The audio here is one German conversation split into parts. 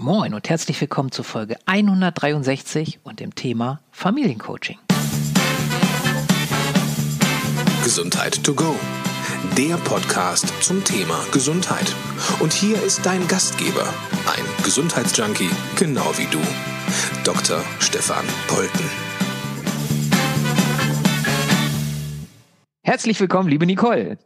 Moin und herzlich willkommen zur Folge 163 und dem Thema Familiencoaching. Gesundheit to go. Der Podcast zum Thema Gesundheit. Und hier ist dein Gastgeber, ein Gesundheitsjunkie, genau wie du, Dr. Stefan Polten. Herzlich willkommen, liebe Nicole.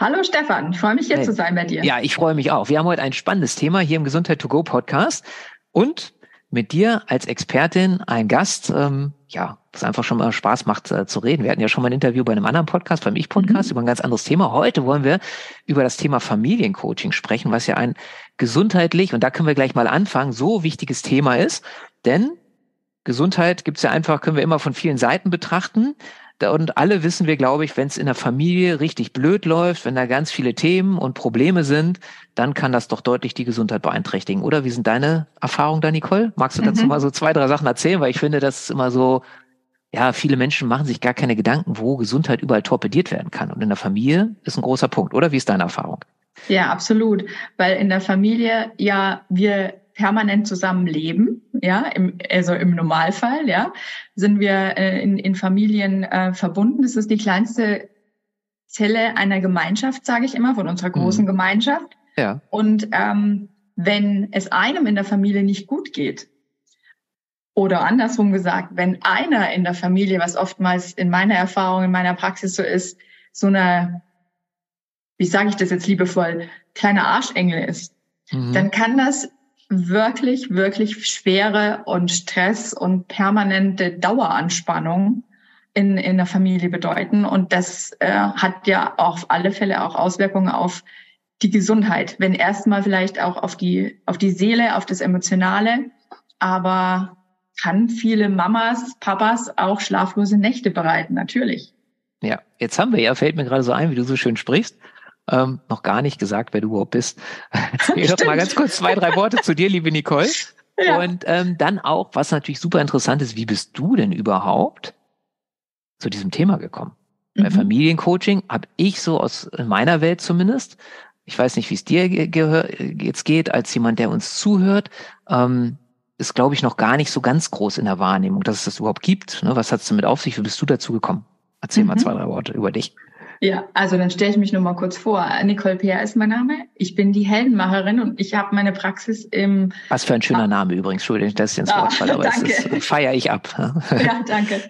Hallo Stefan, ich freue mich hier hey. zu sein bei dir. Ja, ich freue mich auch. Wir haben heute ein spannendes Thema hier im Gesundheit to go Podcast und mit dir als Expertin ein Gast, ähm, ja, was einfach schon mal Spaß macht äh, zu reden. Wir hatten ja schon mal ein Interview bei einem anderen Podcast, beim Ich-Podcast, mhm. über ein ganz anderes Thema. Heute wollen wir über das Thema Familiencoaching sprechen, was ja ein gesundheitlich, und da können wir gleich mal anfangen, so wichtiges Thema ist. Denn Gesundheit gibt's ja einfach, können wir immer von vielen Seiten betrachten. Und alle wissen wir, glaube ich, wenn es in der Familie richtig blöd läuft, wenn da ganz viele Themen und Probleme sind, dann kann das doch deutlich die Gesundheit beeinträchtigen. Oder wie sind deine Erfahrungen da, Nicole? Magst du dazu mhm. mal so zwei, drei Sachen erzählen? Weil ich finde, das ist immer so, ja, viele Menschen machen sich gar keine Gedanken, wo Gesundheit überall torpediert werden kann. Und in der Familie ist ein großer Punkt, oder? Wie ist deine Erfahrung? Ja, absolut. Weil in der Familie ja wir permanent zusammen leben, ja, im, also im Normalfall, ja, sind wir äh, in, in Familien äh, verbunden. Das ist die kleinste Zelle einer Gemeinschaft, sage ich immer, von unserer mhm. großen mhm. Gemeinschaft. Ja. Und ähm, wenn es einem in der Familie nicht gut geht, oder andersrum gesagt, wenn einer in der Familie, was oftmals in meiner Erfahrung, in meiner Praxis so ist, so eine, wie sage ich das jetzt liebevoll, kleiner Arschengel ist, mhm. dann kann das wirklich, wirklich schwere und Stress und permanente Daueranspannung in, in der Familie bedeuten. Und das äh, hat ja auf alle Fälle auch Auswirkungen auf die Gesundheit. Wenn erstmal vielleicht auch auf die, auf die Seele, auf das Emotionale, aber kann viele Mamas, Papas auch schlaflose Nächte bereiten, natürlich. Ja, jetzt haben wir ja, fällt mir gerade so ein, wie du so schön sprichst, ähm, noch gar nicht gesagt, wer du überhaupt bist. Erzähl doch mal ganz kurz zwei, drei Worte zu dir, liebe Nicole. Ja. Und ähm, dann auch, was natürlich super interessant ist, wie bist du denn überhaupt zu diesem Thema gekommen? Mhm. Bei Familiencoaching habe ich so aus meiner Welt zumindest, ich weiß nicht, wie es dir jetzt geht, als jemand, der uns zuhört, ähm, ist, glaube ich, noch gar nicht so ganz groß in der Wahrnehmung, dass es das überhaupt gibt. Ne? Was hat es damit auf sich? Wie bist du dazu gekommen? Erzähl mhm. mal zwei, drei Worte über dich. Ja, also dann stelle ich mich nur mal kurz vor. Nicole Peer ist mein Name. Ich bin die Heldenmacherin und ich habe meine Praxis im. Was für ein schöner ah. Name übrigens. Entschuldigung, das ist ins Wort fall, aber danke. das feiere ich ab. ja, danke.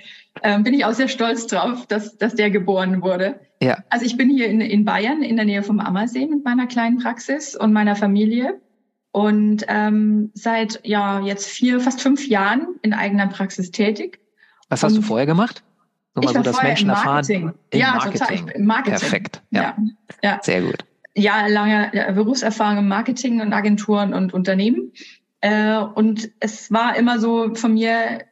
Ähm, bin ich auch sehr stolz drauf, dass, dass der geboren wurde. Ja. Also ich bin hier in, in Bayern in der Nähe vom Ammersee mit meiner kleinen Praxis und meiner Familie und ähm, seit ja jetzt vier, fast fünf Jahren in eigener Praxis tätig. Was hast und du vorher gemacht? Nur mal so, dass Menschen im Marketing. erfahren. Ja, Marketing. Total, im Marketing. Perfekt. Ja. ja. ja. Sehr gut. Ja, lange Berufserfahrung im Marketing und Agenturen und Unternehmen. Äh, und es war immer so von mir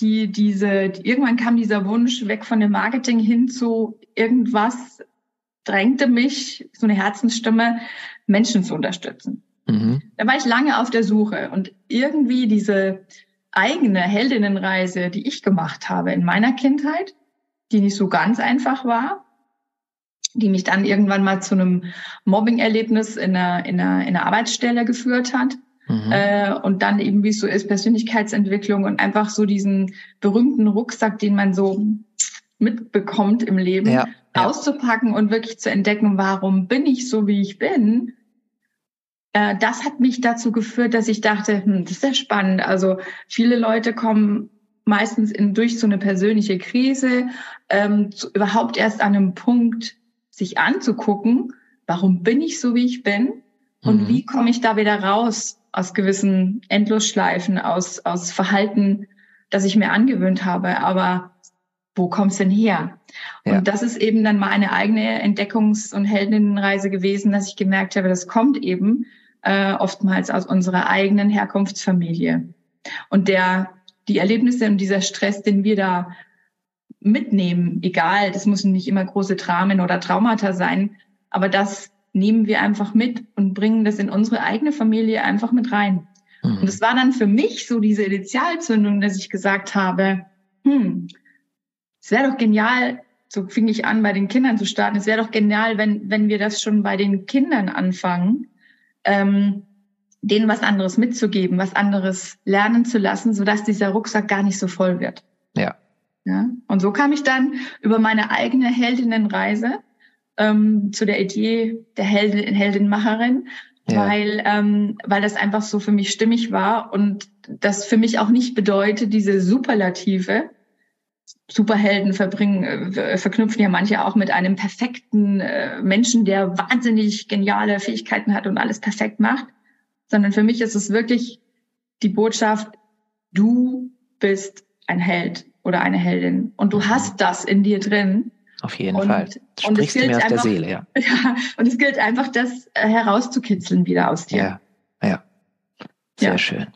die, diese, die, irgendwann kam dieser Wunsch weg von dem Marketing hin zu irgendwas drängte mich, so eine Herzensstimme, Menschen zu unterstützen. Mhm. Da war ich lange auf der Suche und irgendwie diese, eigene Heldinnenreise, die ich gemacht habe in meiner Kindheit, die nicht so ganz einfach war, die mich dann irgendwann mal zu einem Mobbing-Erlebnis in einer, in, einer, in einer Arbeitsstelle geführt hat. Mhm. Äh, und dann eben, wie es so ist, Persönlichkeitsentwicklung und einfach so diesen berühmten Rucksack, den man so mitbekommt im Leben, ja, ja. auszupacken und wirklich zu entdecken, warum bin ich so, wie ich bin äh, das hat mich dazu geführt, dass ich dachte, hm, das ist ja spannend. Also viele Leute kommen meistens in, durch so eine persönliche Krise ähm, zu, überhaupt erst an einem Punkt, sich anzugucken, warum bin ich so, wie ich bin und mhm. wie komme ich da wieder raus aus gewissen Endlosschleifen, aus, aus Verhalten, das ich mir angewöhnt habe. Aber wo kommt's denn her? Ja. Und das ist eben dann mal eine eigene Entdeckungs- und Heldinnenreise gewesen, dass ich gemerkt habe, das kommt eben äh, oftmals aus unserer eigenen Herkunftsfamilie. Und der, die Erlebnisse und dieser Stress, den wir da mitnehmen, egal, das müssen nicht immer große Dramen oder Traumata sein, aber das nehmen wir einfach mit und bringen das in unsere eigene Familie einfach mit rein. Mhm. Und es war dann für mich so diese Initialzündung, dass ich gesagt habe, hm, es wäre doch genial, so fing ich an, bei den Kindern zu starten. Es wäre doch genial, wenn, wenn wir das schon bei den Kindern anfangen, ähm, denen was anderes mitzugeben, was anderes lernen zu lassen, sodass dieser Rucksack gar nicht so voll wird. Ja. Ja, und so kam ich dann über meine eigene Heldinnenreise ähm, zu der Idee der Heldin, Heldinmacherin, ja. weil, ähm, weil das einfach so für mich stimmig war und das für mich auch nicht bedeutet, diese Superlative, Superhelden verbringen, äh, verknüpfen ja manche auch mit einem perfekten äh, Menschen, der wahnsinnig geniale Fähigkeiten hat und alles perfekt macht, sondern für mich ist es wirklich die Botschaft, du bist ein Held oder eine Heldin. Und du mhm. hast das in dir drin. Auf jeden und, Fall. Du und es gilt mir aus einfach, der Seele, ja. ja. Und es gilt einfach, das äh, herauszukitzeln wieder aus dir. Ja, ja. Sehr ja. schön.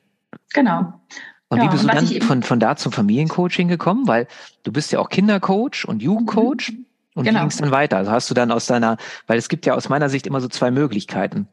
Genau. Und ja, wie bist du dann von, von da zum Familiencoaching gekommen? Weil du bist ja auch Kindercoach und Jugendcoach. Mhm. Und genau. wie ging es dann weiter? Also hast du dann aus deiner, weil es gibt ja aus meiner Sicht immer so zwei Möglichkeiten.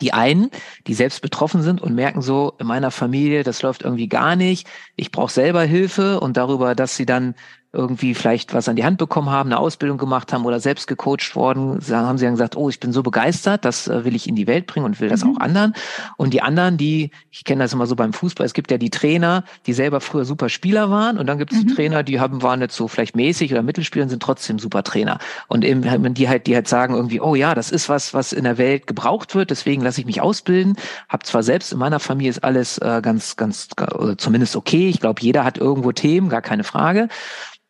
Die einen, die selbst betroffen sind und merken so, in meiner Familie, das läuft irgendwie gar nicht, ich brauche selber Hilfe und darüber, dass sie dann irgendwie vielleicht was an die Hand bekommen haben, eine Ausbildung gemacht haben oder selbst gecoacht worden, haben sie dann gesagt, oh, ich bin so begeistert, das äh, will ich in die Welt bringen und will das mhm. auch anderen. Und die anderen, die, ich kenne das immer so beim Fußball, es gibt ja die Trainer, die selber früher super Spieler waren und dann gibt es mhm. die Trainer, die haben, waren jetzt so vielleicht mäßig oder Mittelspieler und sind trotzdem super Trainer. Und eben, die halt, die halt sagen irgendwie, oh ja, das ist was, was in der Welt gebraucht wird, deswegen lasse ich mich ausbilden. Hab zwar selbst in meiner Familie ist alles äh, ganz, ganz, äh, zumindest okay. Ich glaube, jeder hat irgendwo Themen, gar keine Frage.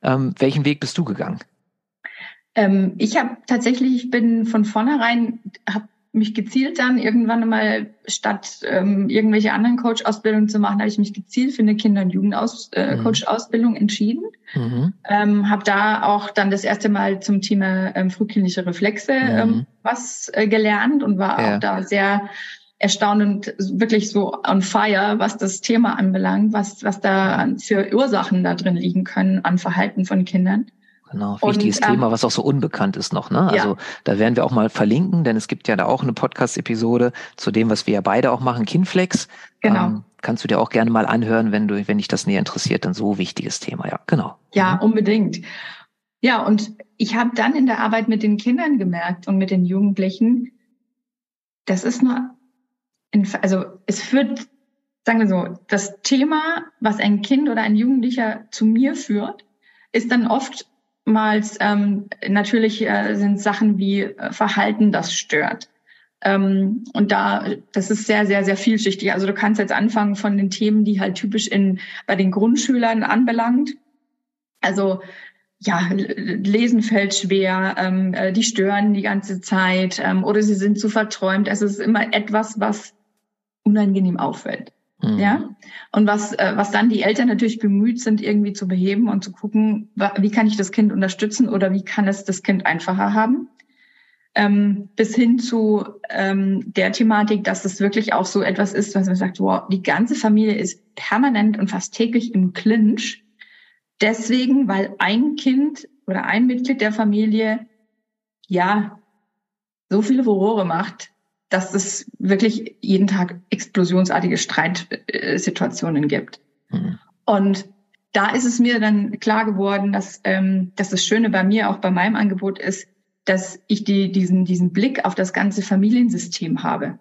Ähm, welchen Weg bist du gegangen? Ähm, ich habe tatsächlich, ich bin von vornherein, habe mich gezielt dann irgendwann mal, statt ähm, irgendwelche anderen Coach-Ausbildungen zu machen, habe ich mich gezielt für eine Kinder- und Jugendcoach-Ausbildung äh, mhm. entschieden. Mhm. Ähm, habe da auch dann das erste Mal zum Thema ähm, frühkindliche Reflexe mhm. ähm, was äh, gelernt und war ja. auch da sehr erstaunend wirklich so on fire, was das Thema anbelangt, was, was da für Ursachen da drin liegen können an Verhalten von Kindern. Genau, wichtiges und, ähm, Thema, was auch so unbekannt ist noch. Ne? Also ja. da werden wir auch mal verlinken, denn es gibt ja da auch eine Podcast-Episode zu dem, was wir ja beide auch machen, Kinflex. Genau. Ähm, kannst du dir auch gerne mal anhören, wenn du, wenn dich das näher interessiert, dann so wichtiges Thema. Ja, genau. Ja, mhm. unbedingt. Ja, und ich habe dann in der Arbeit mit den Kindern gemerkt und mit den Jugendlichen, das ist nur in, also es führt, sagen wir so, das Thema, was ein Kind oder ein Jugendlicher zu mir führt, ist dann oftmals ähm, natürlich äh, sind Sachen wie äh, Verhalten, das stört. Ähm, und da, das ist sehr, sehr, sehr vielschichtig. Also du kannst jetzt anfangen von den Themen, die halt typisch in bei den Grundschülern anbelangt. Also ja, Lesen fällt schwer, ähm, äh, die stören die ganze Zeit ähm, oder sie sind zu verträumt. Also es ist immer etwas, was unangenehm auffällt. Mhm. Ja. Und was, äh, was dann die Eltern natürlich bemüht sind, irgendwie zu beheben und zu gucken, wie kann ich das Kind unterstützen oder wie kann es das Kind einfacher haben. Ähm, bis hin zu ähm, der Thematik, dass es wirklich auch so etwas ist, was man sagt, wow, die ganze Familie ist permanent und fast täglich im Clinch. Deswegen, weil ein Kind oder ein Mitglied der Familie ja so viele Furore macht, dass es wirklich jeden Tag explosionsartige Streitsituationen gibt. Mhm. Und da ist es mir dann klar geworden, dass, ähm, dass das Schöne bei mir, auch bei meinem Angebot ist, dass ich die, diesen, diesen Blick auf das ganze Familiensystem habe.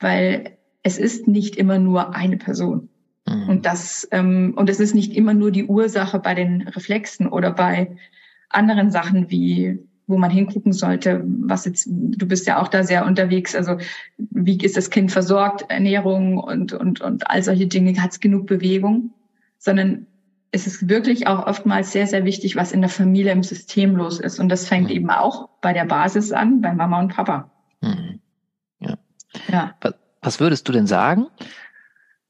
Weil es ist nicht immer nur eine Person. Mhm. Und das, ähm, und es ist nicht immer nur die Ursache bei den Reflexen oder bei anderen Sachen wie wo man hingucken sollte, was jetzt, du bist ja auch da sehr unterwegs, also wie ist das Kind versorgt, Ernährung und, und, und all solche Dinge, hat es genug Bewegung, sondern es ist wirklich auch oftmals sehr, sehr wichtig, was in der Familie im System los ist. Und das fängt mhm. eben auch bei der Basis an, bei Mama und Papa. Mhm. Ja. ja. Was würdest du denn sagen?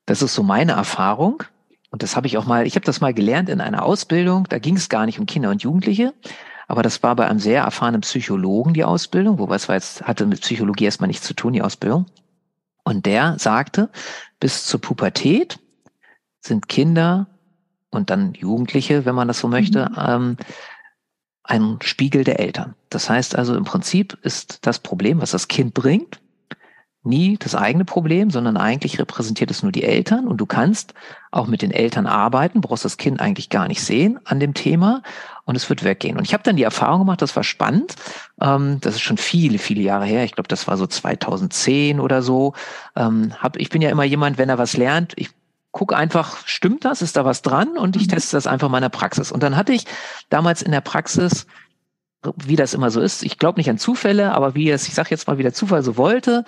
Das ist so meine Erfahrung. Und das habe ich auch mal, ich habe das mal gelernt in einer Ausbildung, da ging es gar nicht um Kinder und Jugendliche, aber das war bei einem sehr erfahrenen Psychologen die Ausbildung, wobei es war jetzt, hatte mit Psychologie erstmal nichts zu tun, die Ausbildung. Und der sagte, bis zur Pubertät sind Kinder und dann Jugendliche, wenn man das so möchte, mhm. ähm, ein Spiegel der Eltern. Das heißt also im Prinzip ist das Problem, was das Kind bringt, nie das eigene Problem, sondern eigentlich repräsentiert es nur die Eltern und du kannst auch mit den Eltern arbeiten, brauchst das Kind eigentlich gar nicht sehen an dem Thema und es wird weggehen. Und ich habe dann die Erfahrung gemacht, das war spannend. Ähm, das ist schon viele, viele Jahre her. Ich glaube, das war so 2010 oder so. Ähm, hab, ich bin ja immer jemand, wenn er was lernt, ich gucke einfach, stimmt das, ist da was dran und ich mhm. teste das einfach mal in der Praxis. Und dann hatte ich damals in der Praxis wie das immer so ist, ich glaube nicht an Zufälle, aber wie es, ich sage jetzt mal, wie der Zufall so wollte,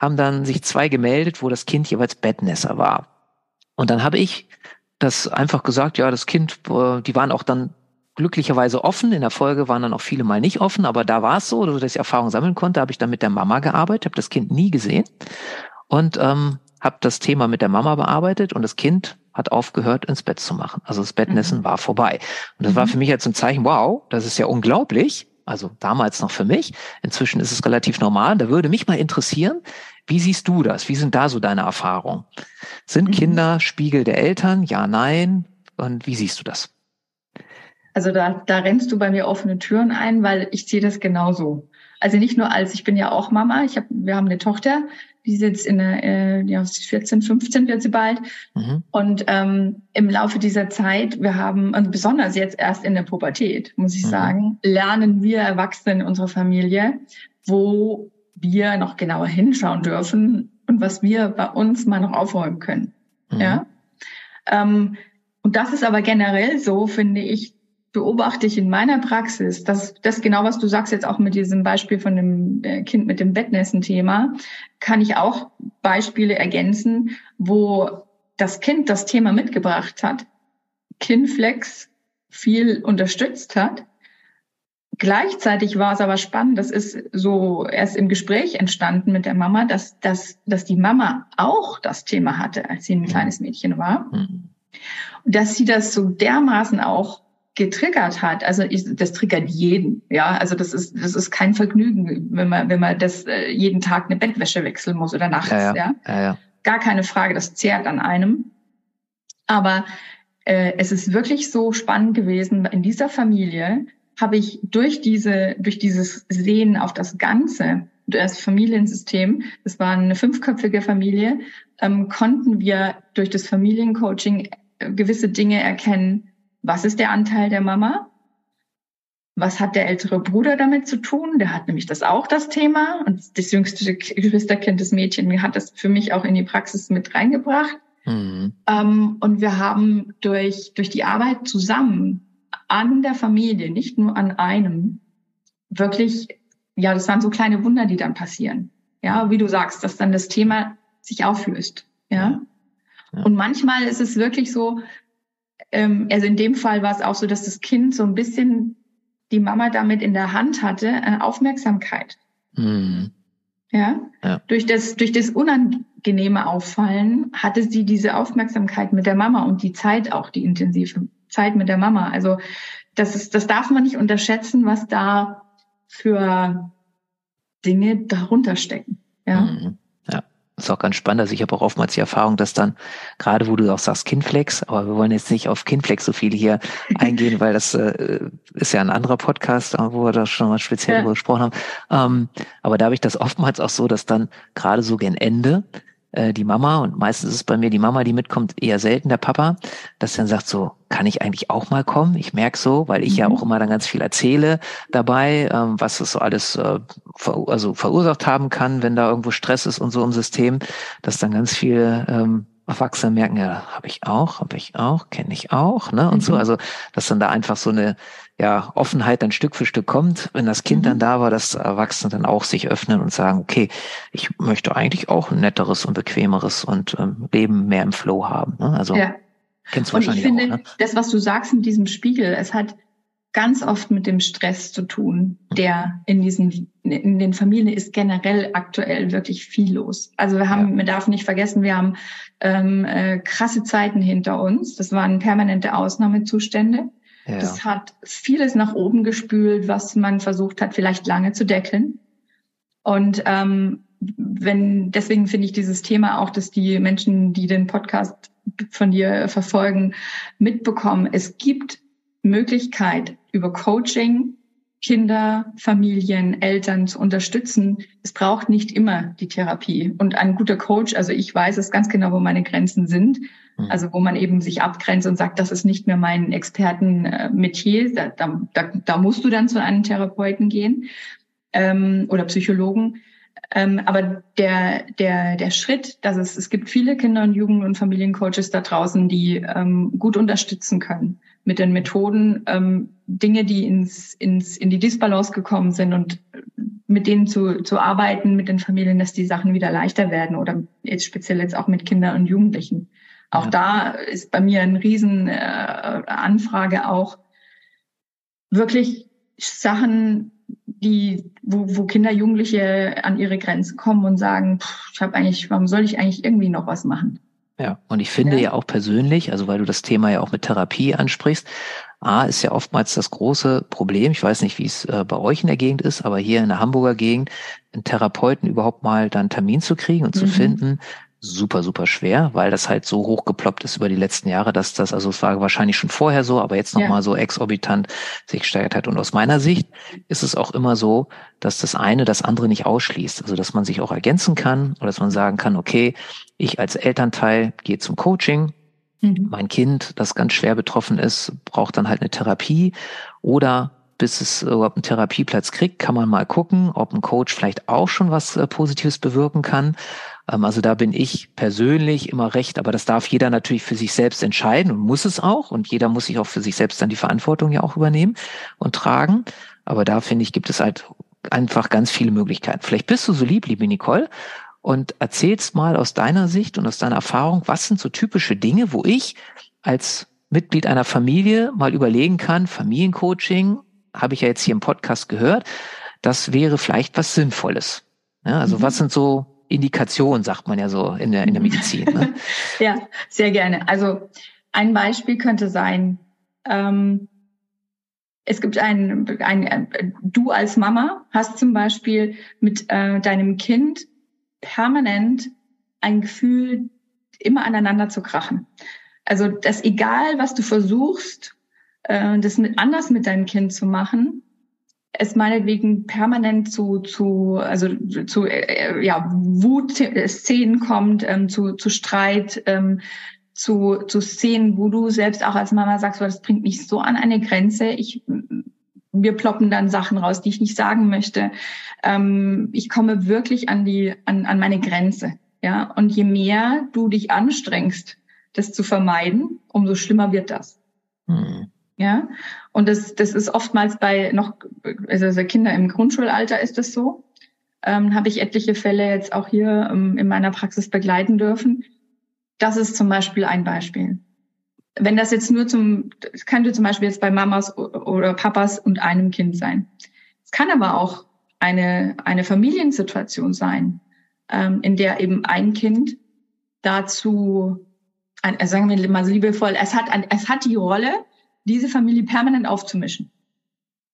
haben dann sich zwei gemeldet, wo das Kind jeweils Bettnässer war. Und dann habe ich das einfach gesagt, ja, das Kind, äh, die waren auch dann glücklicherweise offen. In der Folge waren dann auch viele mal nicht offen, aber da war es so, dass ich Erfahrung sammeln konnte, habe ich dann mit der Mama gearbeitet, habe das Kind nie gesehen und ähm, habe das Thema mit der Mama bearbeitet und das Kind hat aufgehört, ins Bett zu machen. Also das Bettnessen mhm. war vorbei. Und das mhm. war für mich jetzt ein Zeichen, wow, das ist ja unglaublich. Also damals noch für mich. Inzwischen ist es relativ normal. Da würde mich mal interessieren, wie siehst du das? Wie sind da so deine Erfahrungen? Sind mhm. Kinder Spiegel der Eltern? Ja, nein. Und wie siehst du das? Also da, da rennst du bei mir offene Türen ein, weil ich sehe das genauso. Also nicht nur als, ich bin ja auch Mama, ich hab, wir haben eine Tochter, die ist jetzt in der, äh, ja, 14, 15 wird sie bald. Mhm. Und ähm, im Laufe dieser Zeit, wir haben, und besonders jetzt erst in der Pubertät, muss ich mhm. sagen, lernen wir Erwachsene in unserer Familie, wo wir noch genauer hinschauen dürfen und was wir bei uns mal noch aufräumen können. Mhm. Ja. Ähm, und das ist aber generell so, finde ich, beobachte ich in meiner Praxis, dass das genau, was du sagst jetzt auch mit diesem Beispiel von dem äh, Kind mit dem Bettnässen-Thema, kann ich auch Beispiele ergänzen, wo das Kind das Thema mitgebracht hat, Kinflex viel unterstützt hat. Gleichzeitig war es aber spannend, das ist so erst im Gespräch entstanden mit der Mama, dass, dass, dass die Mama auch das Thema hatte, als sie ein kleines Mädchen war. Mhm. Und dass sie das so dermaßen auch getriggert hat, also ich, das triggert jeden, ja, also das ist das ist kein Vergnügen, wenn man wenn man das äh, jeden Tag eine Bettwäsche wechseln muss oder nachts, ja, ja. ja. ja gar keine Frage, das zehrt an einem. Aber äh, es ist wirklich so spannend gewesen in dieser Familie habe ich durch diese durch dieses Sehen auf das Ganze das Familiensystem, das war eine fünfköpfige Familie, ähm, konnten wir durch das Familiencoaching äh, gewisse Dinge erkennen, was ist der Anteil der Mama? Was hat der ältere Bruder damit zu tun? Der hat nämlich das auch das Thema. Und das jüngste Geschwisterkind, das Mädchen, hat das für mich auch in die Praxis mit reingebracht. Mhm. Ähm, und wir haben durch, durch die Arbeit zusammen an der Familie, nicht nur an einem, wirklich, ja, das waren so kleine Wunder, die dann passieren. Ja, wie du sagst, dass dann das Thema sich auflöst. Ja. ja. Und manchmal ist es wirklich so, ähm, also in dem Fall war es auch so, dass das Kind so ein bisschen die Mama damit in der Hand hatte, eine äh, Aufmerksamkeit. Mhm. Ja? ja? Durch das, durch das unangenehme Auffallen hatte sie diese Aufmerksamkeit mit der Mama und die Zeit auch, die intensive Zeit mit der Mama. Also, das ist, das darf man nicht unterschätzen, was da für Dinge darunter stecken. Ja. Mhm ist auch ganz spannend. Also ich habe auch oftmals die Erfahrung, dass dann, gerade wo du auch sagst Kinflex, aber wir wollen jetzt nicht auf Kinflex so viel hier eingehen, weil das äh, ist ja ein anderer Podcast, wo wir da schon mal speziell ja. darüber gesprochen haben. Ähm, aber da habe ich das oftmals auch so, dass dann gerade so gegen Ende äh, die Mama, und meistens ist es bei mir die Mama, die mitkommt, eher selten der Papa, dass dann sagt so, kann ich eigentlich auch mal kommen? Ich merke so, weil ich mhm. ja auch immer dann ganz viel erzähle dabei, ähm, was es so alles äh, ver also verursacht haben kann, wenn da irgendwo Stress ist und so im System, dass dann ganz viele ähm, Erwachsene merken, ja, habe ich auch, habe ich auch, kenne ich auch, ne? Und mhm. so, also dass dann da einfach so eine ja, Offenheit dann Stück für Stück kommt, wenn das Kind mhm. dann da war, dass Erwachsene dann auch sich öffnen und sagen, okay, ich möchte eigentlich auch ein netteres und bequemeres und ähm, Leben mehr im Flow haben. Ne? Also ja. kennst du und wahrscheinlich ich finde, auch, ne? das, was du sagst mit diesem Spiegel, es hat ganz oft mit dem Stress zu tun, der in diesen in den Familien ist generell aktuell wirklich viel los. Also wir haben, ja. man darf nicht vergessen, wir haben ähm, äh, krasse Zeiten hinter uns. Das waren permanente Ausnahmezustände. Ja. Das hat vieles nach oben gespült, was man versucht hat, vielleicht lange zu deckeln. Und ähm, wenn deswegen finde ich dieses Thema auch, dass die Menschen, die den Podcast von dir verfolgen, mitbekommen. Es gibt Möglichkeit über Coaching Kinder, Familien, Eltern zu unterstützen. Es braucht nicht immer die Therapie. Und ein guter Coach, also ich weiß es ganz genau, wo meine Grenzen sind. Mhm. Also wo man eben sich abgrenzt und sagt, das ist nicht mehr mein Expertenmetier. Da, da, da musst du dann zu einem Therapeuten gehen ähm, oder Psychologen. Ähm, aber der, der, der Schritt, dass es, es gibt viele Kinder- und Jugend- und Familiencoaches da draußen, die ähm, gut unterstützen können mit den Methoden, ähm, Dinge, die ins, ins, in die Disbalance gekommen sind und mit denen zu, zu arbeiten, mit den Familien, dass die Sachen wieder leichter werden oder jetzt speziell jetzt auch mit Kindern und Jugendlichen. Auch ja. da ist bei mir eine riesen äh, Anfrage auch wirklich Sachen, die, wo, wo Kinder, Jugendliche an ihre Grenzen kommen und sagen, pff, ich habe eigentlich, warum soll ich eigentlich irgendwie noch was machen? Ja, und ich finde ja. ja auch persönlich, also weil du das Thema ja auch mit Therapie ansprichst, A ist ja oftmals das große Problem, ich weiß nicht, wie es äh, bei euch in der Gegend ist, aber hier in der Hamburger Gegend, einen Therapeuten überhaupt mal dann Termin zu kriegen und mhm. zu finden, super, super schwer, weil das halt so hochgeploppt ist über die letzten Jahre, dass das, also es war wahrscheinlich schon vorher so, aber jetzt nochmal ja. so exorbitant sich gesteigert hat. Und aus meiner Sicht ist es auch immer so, dass das eine das andere nicht ausschließt. Also dass man sich auch ergänzen kann oder dass man sagen kann, okay, ich als Elternteil gehe zum Coaching, mhm. mein Kind, das ganz schwer betroffen ist, braucht dann halt eine Therapie oder bis es überhaupt einen Therapieplatz kriegt, kann man mal gucken, ob ein Coach vielleicht auch schon was äh, Positives bewirken kann. Ähm, also da bin ich persönlich immer recht, aber das darf jeder natürlich für sich selbst entscheiden und muss es auch. Und jeder muss sich auch für sich selbst dann die Verantwortung ja auch übernehmen und tragen. Aber da finde ich, gibt es halt einfach ganz viele Möglichkeiten. Vielleicht bist du so lieb, liebe Nicole, und erzählst mal aus deiner Sicht und aus deiner Erfahrung, was sind so typische Dinge, wo ich als Mitglied einer Familie mal überlegen kann, Familiencoaching, habe ich ja jetzt hier im Podcast gehört, das wäre vielleicht was Sinnvolles. Ja, also mhm. was sind so Indikationen, sagt man ja so in der, in der Medizin. Ne? ja, sehr gerne. Also ein Beispiel könnte sein, ähm, es gibt ein, ein, ein, du als Mama hast zum Beispiel mit äh, deinem Kind permanent ein Gefühl, immer aneinander zu krachen. Also, dass egal, was du versuchst, äh, das mit, anders mit deinem Kind zu machen, es meinetwegen permanent zu, zu also zu äh, ja, Wut-Szenen kommt, ähm, zu, zu Streit, ähm, zu, zu Szenen, wo du selbst auch als Mama sagst, das bringt mich so an eine Grenze. Ich wir ploppen dann Sachen raus, die ich nicht sagen möchte. Ähm, ich komme wirklich an die, an, an meine Grenze. Ja, und je mehr du dich anstrengst, das zu vermeiden, umso schlimmer wird das. Mhm. Ja, und das, das ist oftmals bei noch, also Kinder im Grundschulalter ist das so. Ähm, Habe ich etliche Fälle jetzt auch hier ähm, in meiner Praxis begleiten dürfen. Das ist zum Beispiel ein Beispiel wenn das jetzt nur zum, es könnte zum Beispiel jetzt bei Mamas oder Papas und einem Kind sein. Es kann aber auch eine, eine Familiensituation sein, ähm, in der eben ein Kind dazu, ein, also sagen wir mal liebevoll, es hat, ein, es hat die Rolle, diese Familie permanent aufzumischen.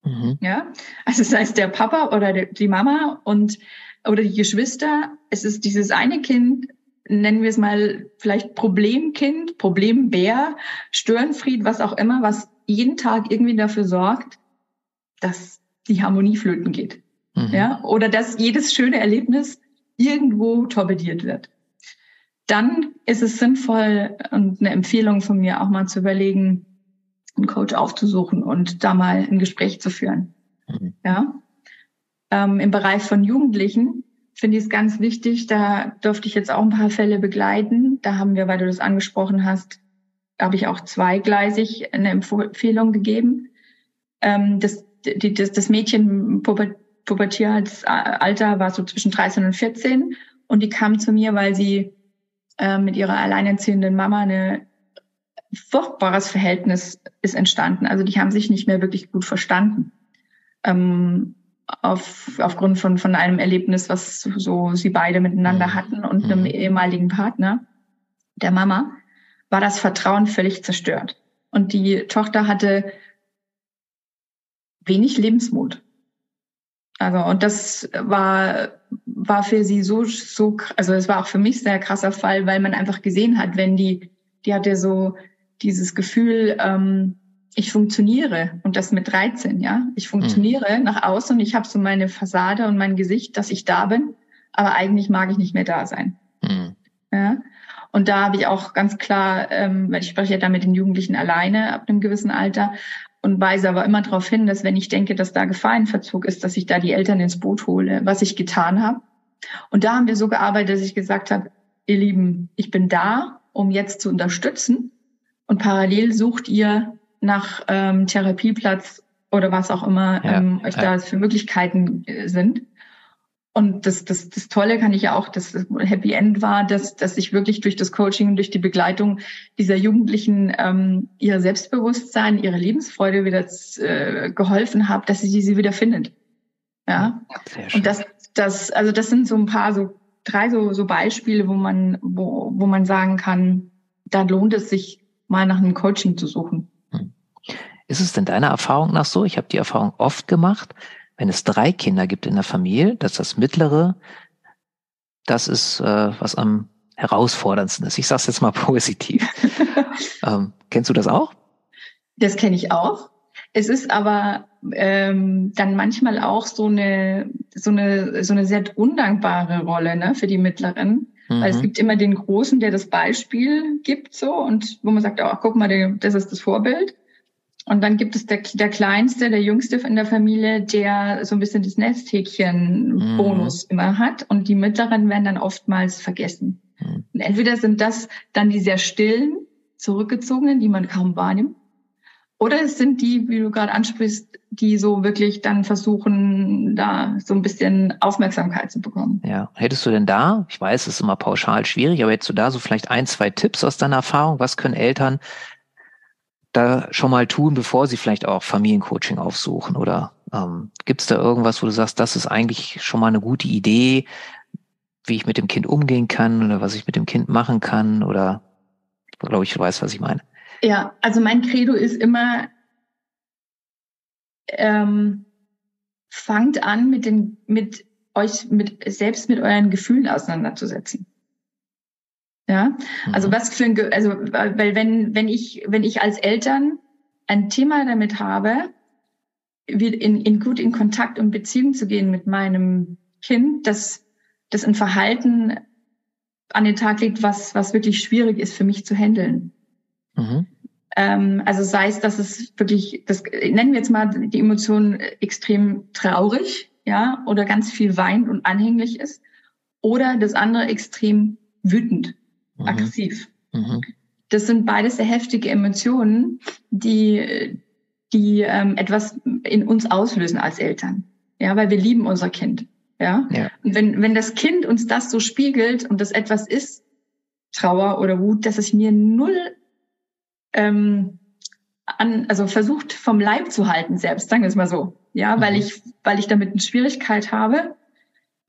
Mhm. Ja, also das heißt der Papa oder die Mama und oder die Geschwister, es ist dieses eine Kind, nennen wir es mal vielleicht Problemkind, Problembär, Störenfried, was auch immer, was jeden Tag irgendwie dafür sorgt, dass die Harmonie flöten geht. Mhm. Ja, oder dass jedes schöne Erlebnis irgendwo torpediert wird. Dann ist es sinnvoll und eine Empfehlung von mir auch mal zu überlegen, einen Coach aufzusuchen und da mal ein Gespräch zu führen. Mhm. Ja. Ähm, Im Bereich von Jugendlichen finde ich es ganz wichtig. Da durfte ich jetzt auch ein paar Fälle begleiten. Da haben wir, weil du das angesprochen hast, habe ich auch zweigleisig eine Empfehlung gegeben. Ähm, das, die, das, das Mädchen Pubertieralter war so zwischen 13 und 14 und die kam zu mir, weil sie äh, mit ihrer alleinerziehenden Mama eine furchtbares Verhältnis ist entstanden. Also die haben sich nicht mehr wirklich gut verstanden. Ähm, auf, aufgrund von, von einem Erlebnis, was so sie beide miteinander mhm. hatten und einem mhm. ehemaligen Partner, der Mama, war das Vertrauen völlig zerstört. Und die Tochter hatte wenig Lebensmut. Also, und das war, war für sie so, so, also es war auch für mich sehr krasser Fall, weil man einfach gesehen hat, wenn die, die hatte so dieses Gefühl, ähm, ich funktioniere und das mit 13, ja. Ich funktioniere mhm. nach außen und ich habe so meine Fassade und mein Gesicht, dass ich da bin, aber eigentlich mag ich nicht mehr da sein. Mhm. Ja. Und da habe ich auch ganz klar, ähm, weil ich spreche ja da mit den Jugendlichen alleine ab einem gewissen Alter und weise aber immer darauf hin, dass wenn ich denke, dass da Gefahrenverzug ist, dass ich da die Eltern ins Boot hole, was ich getan habe. Und da haben wir so gearbeitet, dass ich gesagt habe, ihr Lieben, ich bin da, um jetzt zu unterstützen. Und parallel sucht ihr nach ähm, Therapieplatz oder was auch immer ja, ähm, euch ja. da für Möglichkeiten äh, sind. Und das, das, das Tolle kann ich ja auch, das Happy End war, dass, dass ich wirklich durch das Coaching, durch die Begleitung dieser Jugendlichen ähm, ihr Selbstbewusstsein, ihre Lebensfreude wieder äh, geholfen habe, dass sie sie wieder findet. Ja. Und das, das, also das sind so ein paar so drei so, so Beispiele, wo man, wo, wo man sagen kann, da lohnt es sich mal nach einem Coaching zu suchen. Hm. Ist es denn deiner Erfahrung nach so? Ich habe die Erfahrung oft gemacht, wenn es drei Kinder gibt in der Familie, dass das mittlere, das ist, äh, was am herausforderndsten ist. Ich sage es jetzt mal positiv. ähm, kennst du das auch? Das kenne ich auch. Es ist aber ähm, dann manchmal auch so eine, so eine, so eine sehr undankbare Rolle ne, für die Mittleren. Mhm. Weil es mhm. gibt immer den Großen, der das Beispiel gibt so und wo man sagt, oh, guck mal, das ist das Vorbild. Und dann gibt es der, der Kleinste, der Jüngste in der Familie, der so ein bisschen das Nesthäkchen-Bonus mhm. immer hat. Und die Mittleren werden dann oftmals vergessen. Mhm. Und entweder sind das dann die sehr stillen, zurückgezogenen, die man kaum wahrnimmt. Oder es sind die, wie du gerade ansprichst, die so wirklich dann versuchen, da so ein bisschen Aufmerksamkeit zu bekommen. Ja, hättest du denn da, ich weiß, es ist immer pauschal schwierig, aber hättest du da so vielleicht ein, zwei Tipps aus deiner Erfahrung? Was können Eltern da schon mal tun, bevor sie vielleicht auch Familiencoaching aufsuchen? Oder ähm, gibt es da irgendwas, wo du sagst, das ist eigentlich schon mal eine gute Idee, wie ich mit dem Kind umgehen kann oder was ich mit dem Kind machen kann? Oder glaube ich, du weißt, was ich meine. Ja, also mein Credo ist immer, ähm, fangt an, mit den, mit euch, mit selbst mit euren Gefühlen auseinanderzusetzen. Ja, also mhm. was für ein, also weil wenn wenn ich wenn ich als Eltern ein Thema damit habe, in, in gut in Kontakt und Beziehung zu gehen mit meinem Kind, dass das ein Verhalten an den Tag legt, was was wirklich schwierig ist für mich zu handeln. Mhm. Ähm, also sei es, dass es wirklich, das nennen wir jetzt mal die Emotion extrem traurig, ja, oder ganz viel weint und anhänglich ist, oder das andere extrem wütend mhm. aggressiv. Mhm. Das sind beides sehr heftige Emotionen, die, die ähm, etwas in uns auslösen als Eltern. Ja, weil wir lieben unser Kind. Ja. ja. Und wenn, wenn das Kind uns das so spiegelt und das etwas ist, Trauer oder Wut, dass es mir null ähm, an, also versucht vom Leib zu halten selbst, sagen wir es mal so. Ja, weil mhm. ich, weil ich damit eine Schwierigkeit habe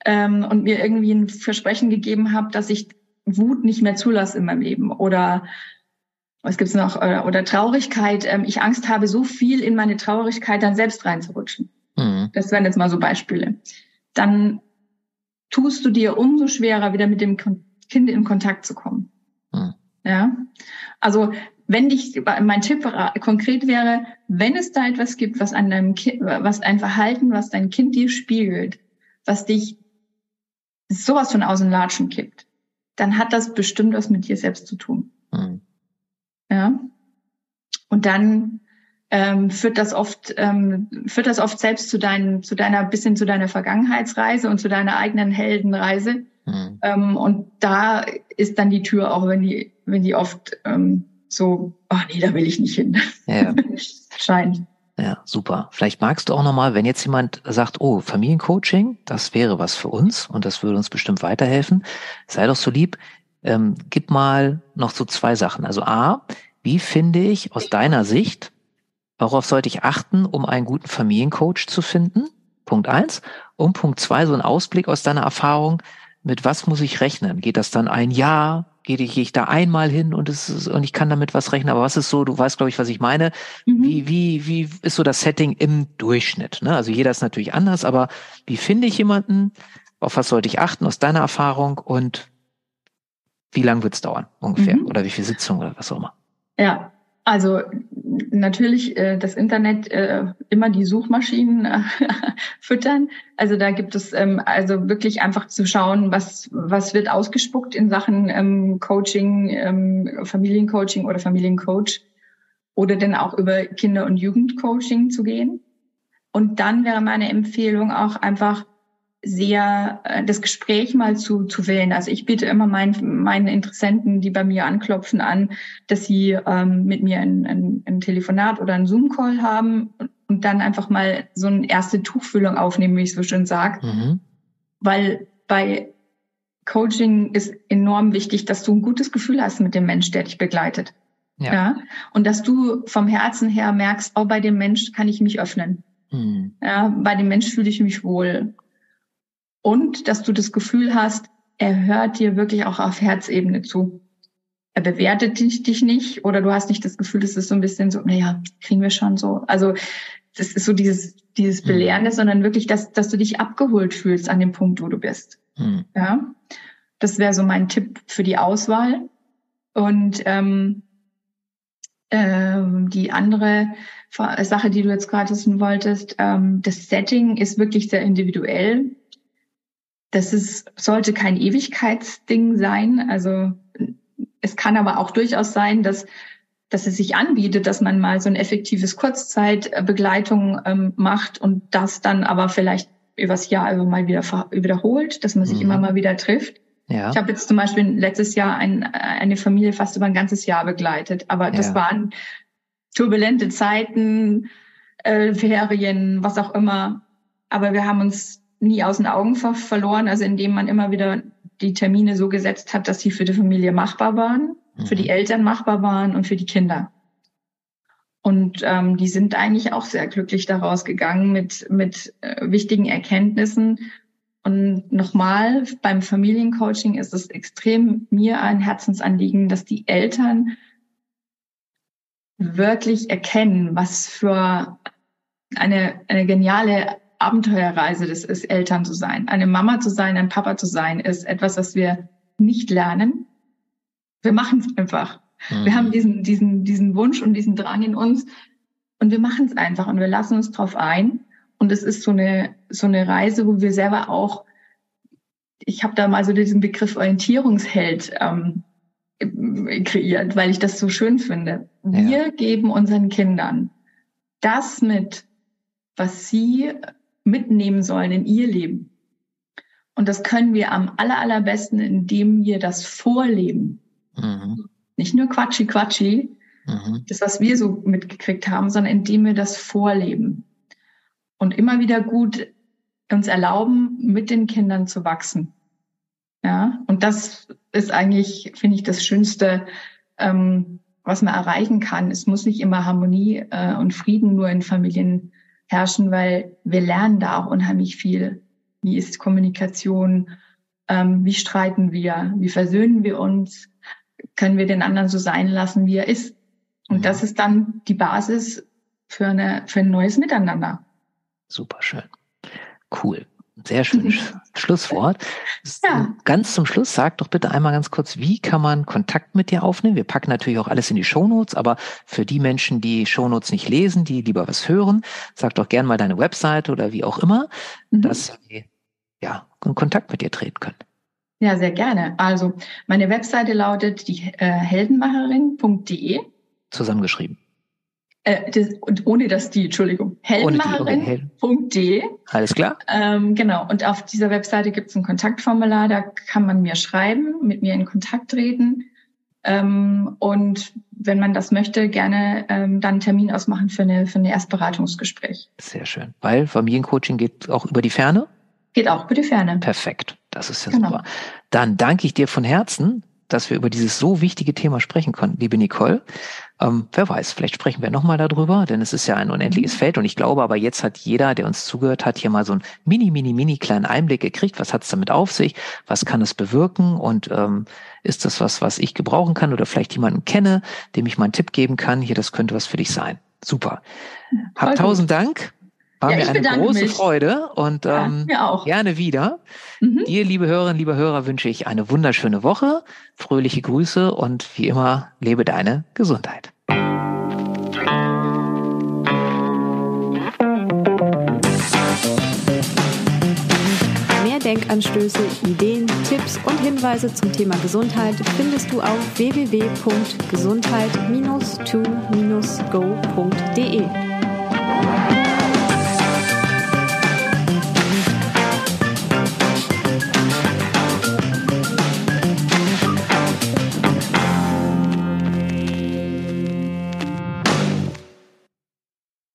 ähm, und mir irgendwie ein Versprechen gegeben habe, dass ich Wut nicht mehr zulasse in meinem Leben oder was gibt's noch oder, oder Traurigkeit. Ähm, ich Angst habe, so viel in meine Traurigkeit dann selbst reinzurutschen. Mhm. Das wären jetzt mal so Beispiele. Dann tust du dir umso schwerer, wieder mit dem Kind in Kontakt zu kommen. Mhm. Ja, also wenn dich, mein Tipp konkret wäre, wenn es da etwas gibt, was an deinem Kind, was ein Verhalten, was dein Kind dir spiegelt, was dich sowas von außen latschen kippt, dann hat das bestimmt was mit dir selbst zu tun. Mhm. Ja. Und dann ähm, führt das oft ähm, führt das oft selbst zu deinen zu deiner bisschen zu deiner Vergangenheitsreise und zu deiner eigenen Heldenreise. Mhm. Ähm, und da ist dann die Tür auch, wenn die wenn die oft ähm, so, ach nee, da will ich nicht hin. Ja. Scheint. Ja, super. Vielleicht magst du auch nochmal, wenn jetzt jemand sagt, oh, Familiencoaching, das wäre was für uns und das würde uns bestimmt weiterhelfen, sei doch so lieb, ähm, gib mal noch so zwei Sachen. Also A, wie finde ich aus deiner Sicht, worauf sollte ich achten, um einen guten Familiencoach zu finden? Punkt eins. Und Punkt zwei, so ein Ausblick aus deiner Erfahrung, mit was muss ich rechnen? Geht das dann ein Jahr? Gehe ich, gehe ich da einmal hin und es ist, und ich kann damit was rechnen. Aber was ist so, du weißt, glaube ich, was ich meine. Mhm. Wie, wie, wie ist so das Setting im Durchschnitt? Ne? Also jeder ist natürlich anders, aber wie finde ich jemanden? Auf was sollte ich achten aus deiner Erfahrung und wie lange wird es dauern ungefähr? Mhm. Oder wie viele Sitzungen oder was auch immer? Ja, Also natürlich äh, das Internet äh, immer die Suchmaschinen äh, füttern. Also da gibt es ähm, also wirklich einfach zu schauen, was was wird ausgespuckt in Sachen ähm, Coaching, ähm, Familiencoaching oder Familiencoach oder denn auch über Kinder- und Jugendcoaching zu gehen. Und dann wäre meine Empfehlung auch einfach sehr äh, das Gespräch mal zu, zu wählen. Also ich biete immer meinen, meinen Interessenten, die bei mir anklopfen, an, dass sie ähm, mit mir ein, ein, ein Telefonat oder einen Zoom-Call haben und, und, dann einfach mal so eine erste Tuchfühlung aufnehmen, wie ich so schön sage. Mhm. Weil bei Coaching ist enorm wichtig, dass du ein gutes Gefühl hast mit dem Mensch, der dich begleitet. Ja. ja. Und dass du vom Herzen her merkst, oh, bei dem Mensch kann ich mich öffnen. Mhm. Ja, bei dem Mensch fühle ich mich wohl und dass du das Gefühl hast, er hört dir wirklich auch auf Herzebene zu. Er bewertet dich, dich nicht oder du hast nicht das Gefühl, das ist so ein bisschen so, naja, kriegen wir schon so. Also das ist so dieses, dieses mhm. Belehrende, mhm. sondern wirklich, dass, dass du dich abgeholt fühlst an dem Punkt, wo du bist. Mhm. Ja, das wäre so mein Tipp für die Auswahl. Und ähm, ähm, die andere Sache, die du jetzt gerade wissen wolltest, ähm, das Setting ist wirklich sehr individuell das ist, sollte kein Ewigkeitsding sein. Also es kann aber auch durchaus sein, dass, dass es sich anbietet, dass man mal so ein effektives Kurzzeitbegleitung ähm, macht und das dann aber vielleicht übers Jahr über mal wieder wiederholt, dass man sich mhm. immer mal wieder trifft. Ja. Ich habe jetzt zum Beispiel letztes Jahr ein, eine Familie fast über ein ganzes Jahr begleitet, aber das ja. waren turbulente Zeiten, äh, Ferien, was auch immer. Aber wir haben uns nie aus den Augen ver verloren, also indem man immer wieder die Termine so gesetzt hat, dass sie für die Familie machbar waren, mhm. für die mhm. Eltern machbar waren und für die Kinder. Und ähm, die sind eigentlich auch sehr glücklich daraus gegangen mit, mit äh, wichtigen Erkenntnissen. Und nochmal, beim Familiencoaching ist es extrem mir ein Herzensanliegen, dass die Eltern wirklich erkennen, was für eine, eine geniale Abenteuerreise das ist, Eltern zu sein. Eine Mama zu sein, ein Papa zu sein, ist etwas, was wir nicht lernen. Wir machen es einfach. Mhm. Wir haben diesen, diesen, diesen Wunsch und diesen Drang in uns und wir machen es einfach und wir lassen uns drauf ein. Und es ist so eine, so eine Reise, wo wir selber auch, ich habe da mal so diesen Begriff Orientierungsheld ähm, kreiert, weil ich das so schön finde. Wir ja. geben unseren Kindern das mit, was sie mitnehmen sollen in ihr Leben. Und das können wir am aller, allerbesten, indem wir das vorleben. Mhm. Nicht nur Quatschi Quatschi, mhm. das, was wir so mitgekriegt haben, sondern indem wir das vorleben. Und immer wieder gut uns erlauben, mit den Kindern zu wachsen. Ja, und das ist eigentlich, finde ich, das Schönste, ähm, was man erreichen kann. Es muss nicht immer Harmonie äh, und Frieden nur in Familien herrschen, weil wir lernen da auch unheimlich viel. Wie ist Kommunikation? Ähm, wie streiten wir? Wie versöhnen wir uns? Können wir den anderen so sein lassen, wie er ist? Und mhm. das ist dann die Basis für, eine, für ein neues Miteinander. Super schön. Cool. Sehr schönes Schlusswort. Ja. Ganz zum Schluss, sag doch bitte einmal ganz kurz, wie kann man Kontakt mit dir aufnehmen? Wir packen natürlich auch alles in die Shownotes, aber für die Menschen, die Shownotes nicht lesen, die lieber was hören, sag doch gern mal deine Website oder wie auch immer, mhm. dass sie ja, in Kontakt mit dir treten können. Ja, sehr gerne. Also meine Webseite lautet die äh, heldenmacherin.de. Zusammengeschrieben. Äh, das, und ohne das die, Entschuldigung, heldenmacherin.de. Alles klar. Ähm, genau. Und auf dieser Webseite gibt es ein Kontaktformular, da kann man mir schreiben, mit mir in Kontakt treten. Ähm, und wenn man das möchte, gerne ähm, dann einen Termin ausmachen für eine für ein Erstberatungsgespräch. Sehr schön. Weil Familiencoaching geht auch über die Ferne? Geht auch über die Ferne. Perfekt. Das ist ja genau. super. Dann danke ich dir von Herzen dass wir über dieses so wichtige Thema sprechen konnten, liebe Nicole. Ähm, wer weiß, vielleicht sprechen wir nochmal darüber, denn es ist ja ein unendliches mhm. Feld und ich glaube aber jetzt hat jeder, der uns zugehört hat, hier mal so einen mini, mini, mini kleinen Einblick gekriegt. Was hat es damit auf sich? Was kann es bewirken? Und ähm, ist das was, was ich gebrauchen kann oder vielleicht jemanden kenne, dem ich mal einen Tipp geben kann? Hier, das könnte was für dich sein. Super. Hab tausend Dank. War ja, mir eine große mich. Freude und ja, ähm, gerne wieder. Mhm. Dir, liebe Hörerinnen, liebe Hörer, wünsche ich eine wunderschöne Woche, fröhliche Grüße und wie immer, lebe deine Gesundheit. Mehr Denkanstöße, Ideen, Tipps und Hinweise zum Thema Gesundheit findest du auf www.gesundheit-to-go.de.